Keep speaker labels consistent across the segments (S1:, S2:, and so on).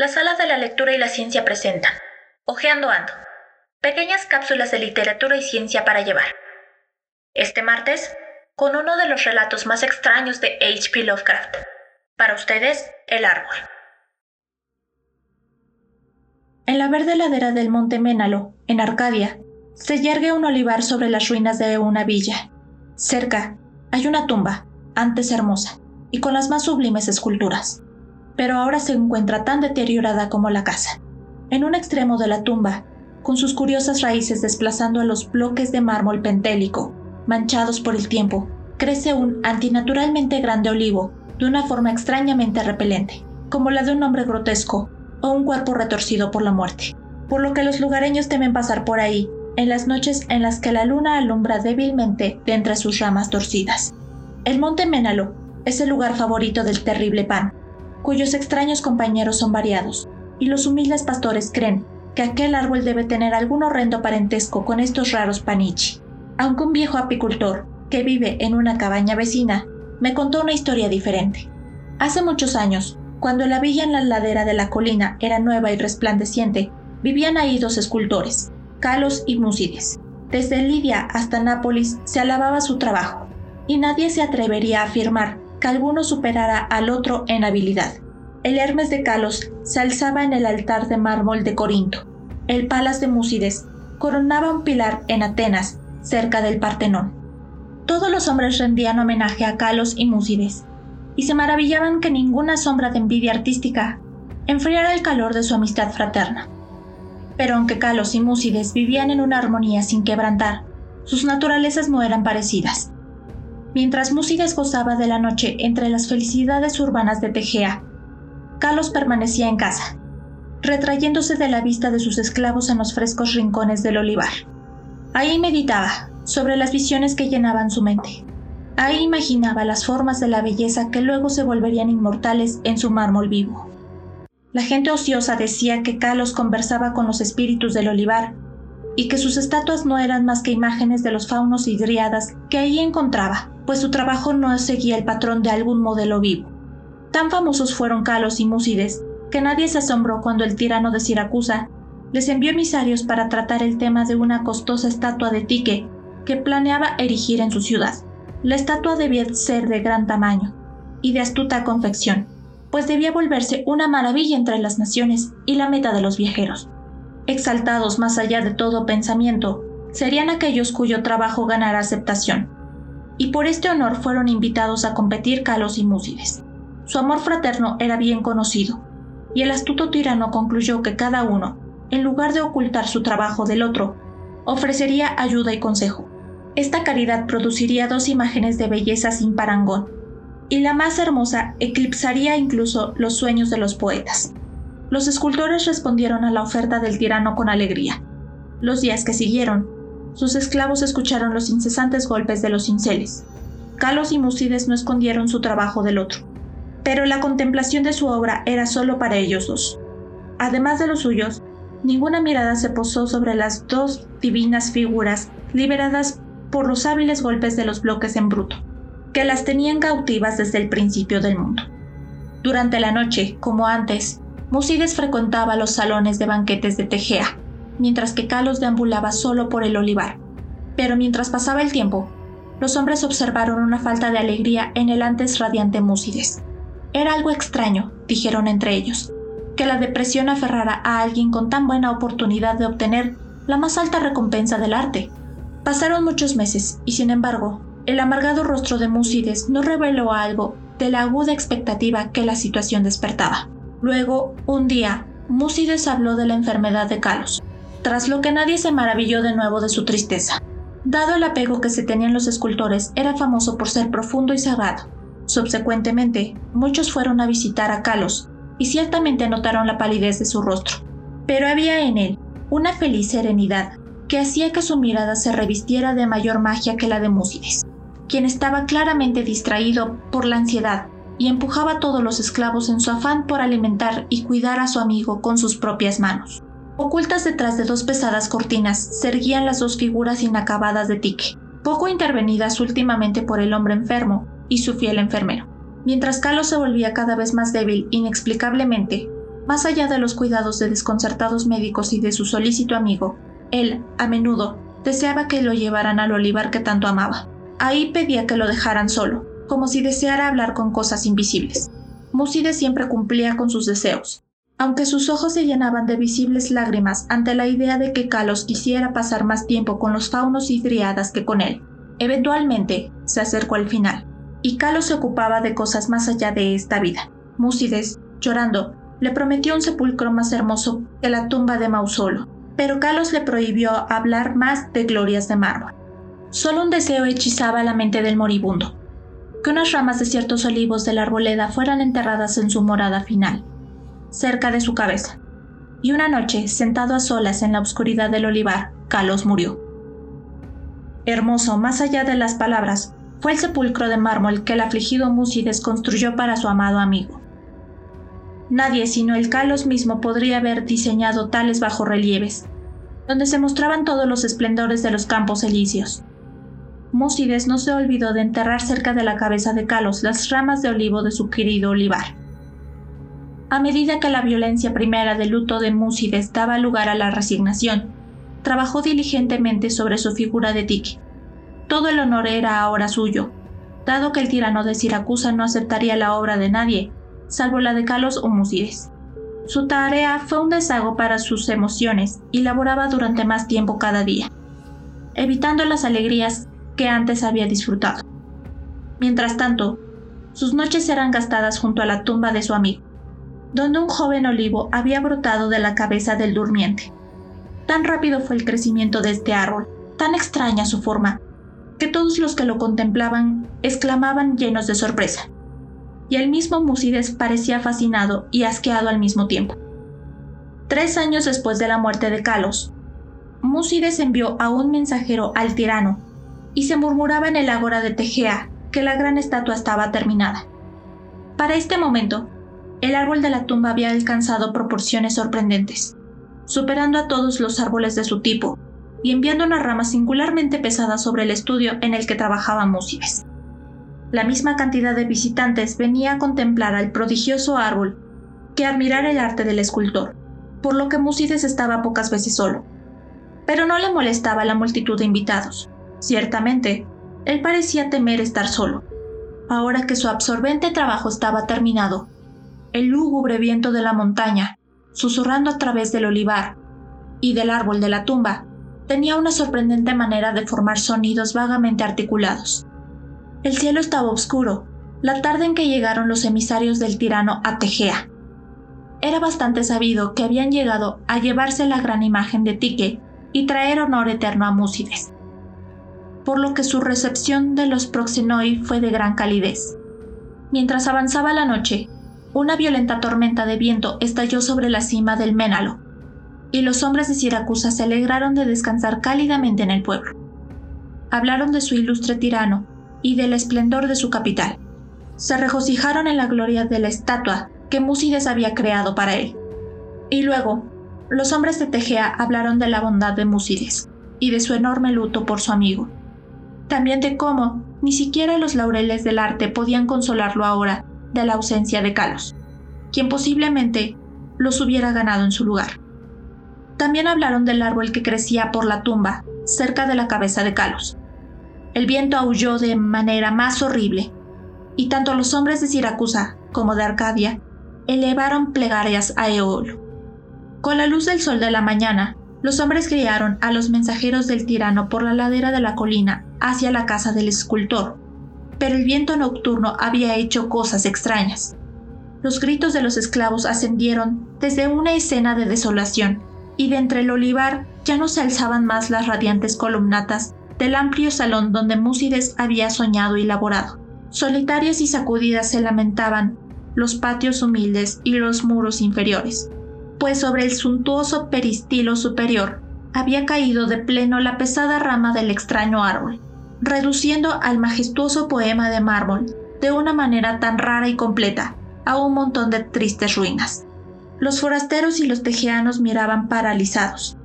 S1: Las salas de la lectura y la ciencia presentan Ojeando Ando, pequeñas cápsulas de literatura y ciencia para llevar. Este martes, con uno de los relatos más extraños de H.P. Lovecraft. Para ustedes, El Árbol.
S2: En la verde ladera del monte Ménalo, en Arcadia, se yergue un olivar sobre las ruinas de una villa. Cerca hay una tumba, antes hermosa, y con las más sublimes esculturas pero ahora se encuentra tan deteriorada como la casa. En un extremo de la tumba, con sus curiosas raíces desplazando a los bloques de mármol pentélico, manchados por el tiempo, crece un antinaturalmente grande olivo de una forma extrañamente repelente, como la de un hombre grotesco o un cuerpo retorcido por la muerte, por lo que los lugareños temen pasar por ahí en las noches en las que la luna alumbra débilmente de entre sus ramas torcidas. El monte Ménalo es el lugar favorito del terrible pan, cuyos extraños compañeros son variados, y los humildes pastores creen que aquel árbol debe tener algún horrendo parentesco con estos raros panichi. Aunque un viejo apicultor, que vive en una cabaña vecina, me contó una historia diferente. Hace muchos años, cuando la villa en la ladera de la colina era nueva y resplandeciente, vivían ahí dos escultores, Calos y Múcides. Desde Lidia hasta Nápoles se alababa su trabajo, y nadie se atrevería a afirmar que alguno superara al otro en habilidad. El Hermes de Calos se alzaba en el altar de mármol de Corinto. El Palas de Múcides coronaba un pilar en Atenas, cerca del Partenón. Todos los hombres rendían homenaje a Calos y Múcides, y se maravillaban que ninguna sombra de envidia artística enfriara el calor de su amistad fraterna. Pero aunque Calos y Múcides vivían en una armonía sin quebrantar, sus naturalezas no eran parecidas. Mientras Múcides gozaba de la noche entre las felicidades urbanas de Tegea, Carlos permanecía en casa, retrayéndose de la vista de sus esclavos en los frescos rincones del olivar. Ahí meditaba sobre las visiones que llenaban su mente. Ahí imaginaba las formas de la belleza que luego se volverían inmortales en su mármol vivo. La gente ociosa decía que Carlos conversaba con los espíritus del olivar y que sus estatuas no eran más que imágenes de los faunos y driadas que allí encontraba, pues su trabajo no seguía el patrón de algún modelo vivo. Tan famosos fueron Calos y Múcides que nadie se asombró cuando el tirano de Siracusa les envió emisarios para tratar el tema de una costosa estatua de Tique que planeaba erigir en su ciudad. La estatua debía ser de gran tamaño y de astuta confección, pues debía volverse una maravilla entre las naciones y la meta de los viajeros. Exaltados más allá de todo pensamiento, serían aquellos cuyo trabajo ganara aceptación, y por este honor fueron invitados a competir Calos y Múcides. Su amor fraterno era bien conocido, y el astuto tirano concluyó que cada uno, en lugar de ocultar su trabajo del otro, ofrecería ayuda y consejo. Esta caridad produciría dos imágenes de belleza sin parangón, y la más hermosa eclipsaría incluso los sueños de los poetas. Los escultores respondieron a la oferta del tirano con alegría. Los días que siguieron, sus esclavos escucharon los incesantes golpes de los cinceles. Calos y Musides no escondieron su trabajo del otro, pero la contemplación de su obra era solo para ellos dos. Además de los suyos, ninguna mirada se posó sobre las dos divinas figuras liberadas por los hábiles golpes de los bloques en bruto, que las tenían cautivas desde el principio del mundo. Durante la noche, como antes, Musides frecuentaba los salones de banquetes de Tegea, mientras que Calos deambulaba solo por el olivar. Pero mientras pasaba el tiempo, los hombres observaron una falta de alegría en el antes radiante Múcides. Era algo extraño, dijeron entre ellos, que la depresión aferrara a alguien con tan buena oportunidad de obtener la más alta recompensa del arte. Pasaron muchos meses, y sin embargo, el amargado rostro de Múcides no reveló algo de la aguda expectativa que la situación despertaba. Luego, un día, Múcides habló de la enfermedad de Calos, tras lo que nadie se maravilló de nuevo de su tristeza. Dado el apego que se tenían los escultores, era famoso por ser profundo y sagrado. Subsecuentemente, muchos fueron a visitar a Calos y ciertamente notaron la palidez de su rostro. Pero había en él una feliz serenidad que hacía que su mirada se revistiera de mayor magia que la de Múcides, quien estaba claramente distraído por la ansiedad y empujaba a todos los esclavos en su afán por alimentar y cuidar a su amigo con sus propias manos. Ocultas detrás de dos pesadas cortinas se erguían las dos figuras inacabadas de Tique, poco intervenidas últimamente por el hombre enfermo y su fiel enfermero. Mientras Carlos se volvía cada vez más débil inexplicablemente, más allá de los cuidados de desconcertados médicos y de su solícito amigo, él, a menudo, deseaba que lo llevaran al olivar que tanto amaba. Ahí pedía que lo dejaran solo, como si deseara hablar con cosas invisibles. Múcides siempre cumplía con sus deseos, aunque sus ojos se llenaban de visibles lágrimas ante la idea de que Kalos quisiera pasar más tiempo con los faunos y driadas que con él. Eventualmente, se acercó al final, y Kalos se ocupaba de cosas más allá de esta vida. Múcides, llorando, le prometió un sepulcro más hermoso que la tumba de Mausolo, pero Kalos le prohibió hablar más de glorias de mármol. Solo un deseo hechizaba la mente del moribundo, que unas ramas de ciertos olivos de la arboleda fueran enterradas en su morada final cerca de su cabeza. Y una noche, sentado a solas en la oscuridad del olivar, Kalos murió. Hermoso, más allá de las palabras, fue el sepulcro de mármol que el afligido Múcides construyó para su amado amigo. Nadie sino el Kalos mismo podría haber diseñado tales bajorrelieves, donde se mostraban todos los esplendores de los campos elíseos. Múcides no se olvidó de enterrar cerca de la cabeza de Kalos las ramas de olivo de su querido olivar. A medida que la violencia primera del luto de Múcides daba lugar a la resignación, trabajó diligentemente sobre su figura de tique. Todo el honor era ahora suyo, dado que el tirano de Siracusa no aceptaría la obra de nadie, salvo la de Calos o Múcides. Su tarea fue un desago para sus emociones y laboraba durante más tiempo cada día, evitando las alegrías que antes había disfrutado. Mientras tanto, sus noches eran gastadas junto a la tumba de su amigo donde un joven olivo había brotado de la cabeza del durmiente. Tan rápido fue el crecimiento de este árbol, tan extraña su forma, que todos los que lo contemplaban exclamaban llenos de sorpresa. Y el mismo Musides parecía fascinado y asqueado al mismo tiempo. Tres años después de la muerte de Calos, Musides envió a un mensajero al tirano, y se murmuraba en el ágora de Tegea que la gran estatua estaba terminada. Para este momento, el árbol de la tumba había alcanzado proporciones sorprendentes, superando a todos los árboles de su tipo y enviando una rama singularmente pesada sobre el estudio en el que trabajaba Múcides. La misma cantidad de visitantes venía a contemplar al prodigioso árbol que a admirar el arte del escultor, por lo que Múcides estaba pocas veces solo. Pero no le molestaba la multitud de invitados. Ciertamente, él parecía temer estar solo. Ahora que su absorbente trabajo estaba terminado, el lúgubre viento de la montaña, susurrando a través del olivar y del árbol de la tumba, tenía una sorprendente manera de formar sonidos vagamente articulados. El cielo estaba oscuro, la tarde en que llegaron los emisarios del tirano a Tegea. Era bastante sabido que habían llegado a llevarse la gran imagen de Tique y traer honor eterno a Múcides, por lo que su recepción de los proxenoi fue de gran calidez. Mientras avanzaba la noche, una violenta tormenta de viento estalló sobre la cima del Ménalo, y los hombres de Siracusa se alegraron de descansar cálidamente en el pueblo. Hablaron de su ilustre tirano y del esplendor de su capital. Se regocijaron en la gloria de la estatua que Múcides había creado para él. Y luego, los hombres de Tegea hablaron de la bondad de Múcides y de su enorme luto por su amigo. También de cómo ni siquiera los laureles del arte podían consolarlo ahora de la ausencia de Kalos, quien posiblemente los hubiera ganado en su lugar. También hablaron del árbol que crecía por la tumba, cerca de la cabeza de Kalos. El viento aulló de manera más horrible, y tanto los hombres de Siracusa como de Arcadia elevaron plegarias a Eolo. Con la luz del sol de la mañana, los hombres guiaron a los mensajeros del tirano por la ladera de la colina hacia la casa del escultor, pero el viento nocturno había hecho cosas extrañas. Los gritos de los esclavos ascendieron desde una escena de desolación, y de entre el olivar ya no se alzaban más las radiantes columnatas del amplio salón donde Múcides había soñado y laborado. Solitarias y sacudidas se lamentaban los patios humildes y los muros inferiores, pues sobre el suntuoso peristilo superior había caído de pleno la pesada rama del extraño árbol reduciendo al majestuoso poema de mármol de una manera tan rara y completa a un montón de tristes ruinas. Los forasteros y los tejeanos miraban paralizados,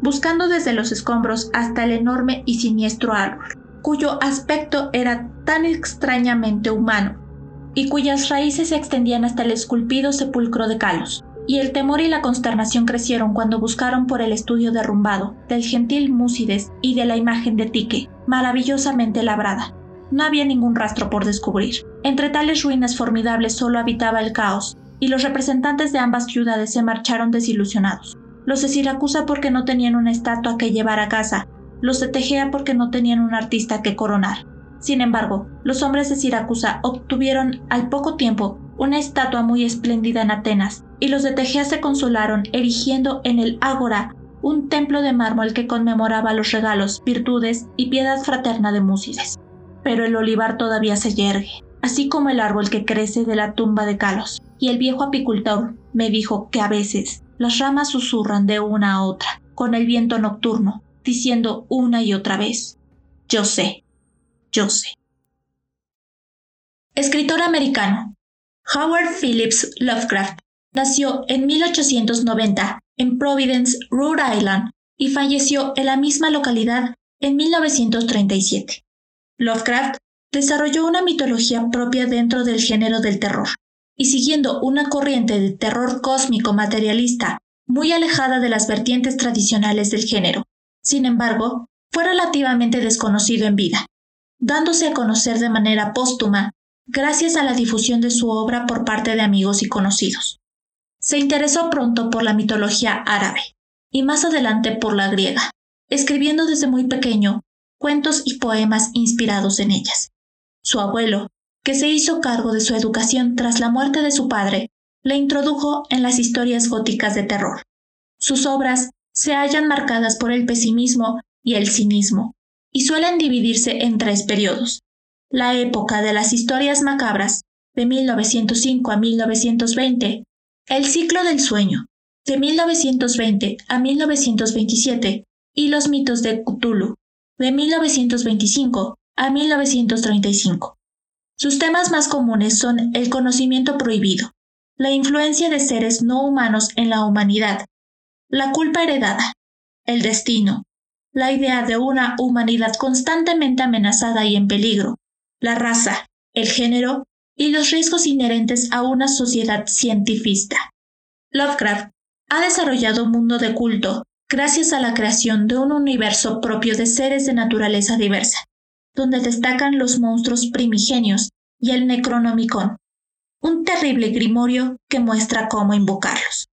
S2: buscando desde los escombros hasta el enorme y siniestro árbol, cuyo aspecto era tan extrañamente humano y cuyas raíces se extendían hasta el esculpido sepulcro de Calos. y el temor y la consternación crecieron cuando buscaron por el estudio derrumbado del gentil Múcides y de la imagen de Tique, maravillosamente labrada. No había ningún rastro por descubrir. Entre tales ruinas formidables solo habitaba el caos, y los representantes de ambas ciudades se marcharon desilusionados. Los de Siracusa porque no tenían una estatua que llevar a casa, los de Tegea porque no tenían un artista que coronar. Sin embargo, los hombres de Siracusa obtuvieron al poco tiempo una estatua muy espléndida en Atenas, y los de Tegea se consolaron erigiendo en el Ágora un templo de mármol que conmemoraba los regalos, virtudes y piedad fraterna de Múcides. Pero el olivar todavía se yergue, así como el árbol que crece de la tumba de Calos, y el viejo apicultor me dijo que a veces las ramas susurran de una a otra, con el viento nocturno, diciendo una y otra vez, yo sé, yo sé. Escritor americano. Howard Phillips Lovecraft nació en 1890 en Providence, Rhode Island, y falleció en la misma localidad en 1937. Lovecraft desarrolló una mitología propia dentro del género del terror, y siguiendo una corriente de terror cósmico materialista muy alejada de las vertientes tradicionales del género. Sin embargo, fue relativamente desconocido en vida, dándose a conocer de manera póstuma gracias a la difusión de su obra por parte de amigos y conocidos. Se interesó pronto por la mitología árabe y más adelante por la griega, escribiendo desde muy pequeño cuentos y poemas inspirados en ellas. Su abuelo, que se hizo cargo de su educación tras la muerte de su padre, le introdujo en las historias góticas de terror. Sus obras se hallan marcadas por el pesimismo y el cinismo, y suelen dividirse en tres periodos. La época de las historias macabras, de 1905 a 1920, el ciclo del sueño, de 1920 a 1927, y los mitos de Cthulhu, de 1925 a 1935. Sus temas más comunes son el conocimiento prohibido, la influencia de seres no humanos en la humanidad, la culpa heredada, el destino, la idea de una humanidad constantemente amenazada y en peligro, la raza, el género y los riesgos inherentes a una sociedad cientifista. Lovecraft ha desarrollado un mundo de culto gracias a la creación de un universo propio de seres de naturaleza diversa donde destacan los monstruos primigenios y el Necronomicon, un terrible grimorio que muestra cómo invocarlos.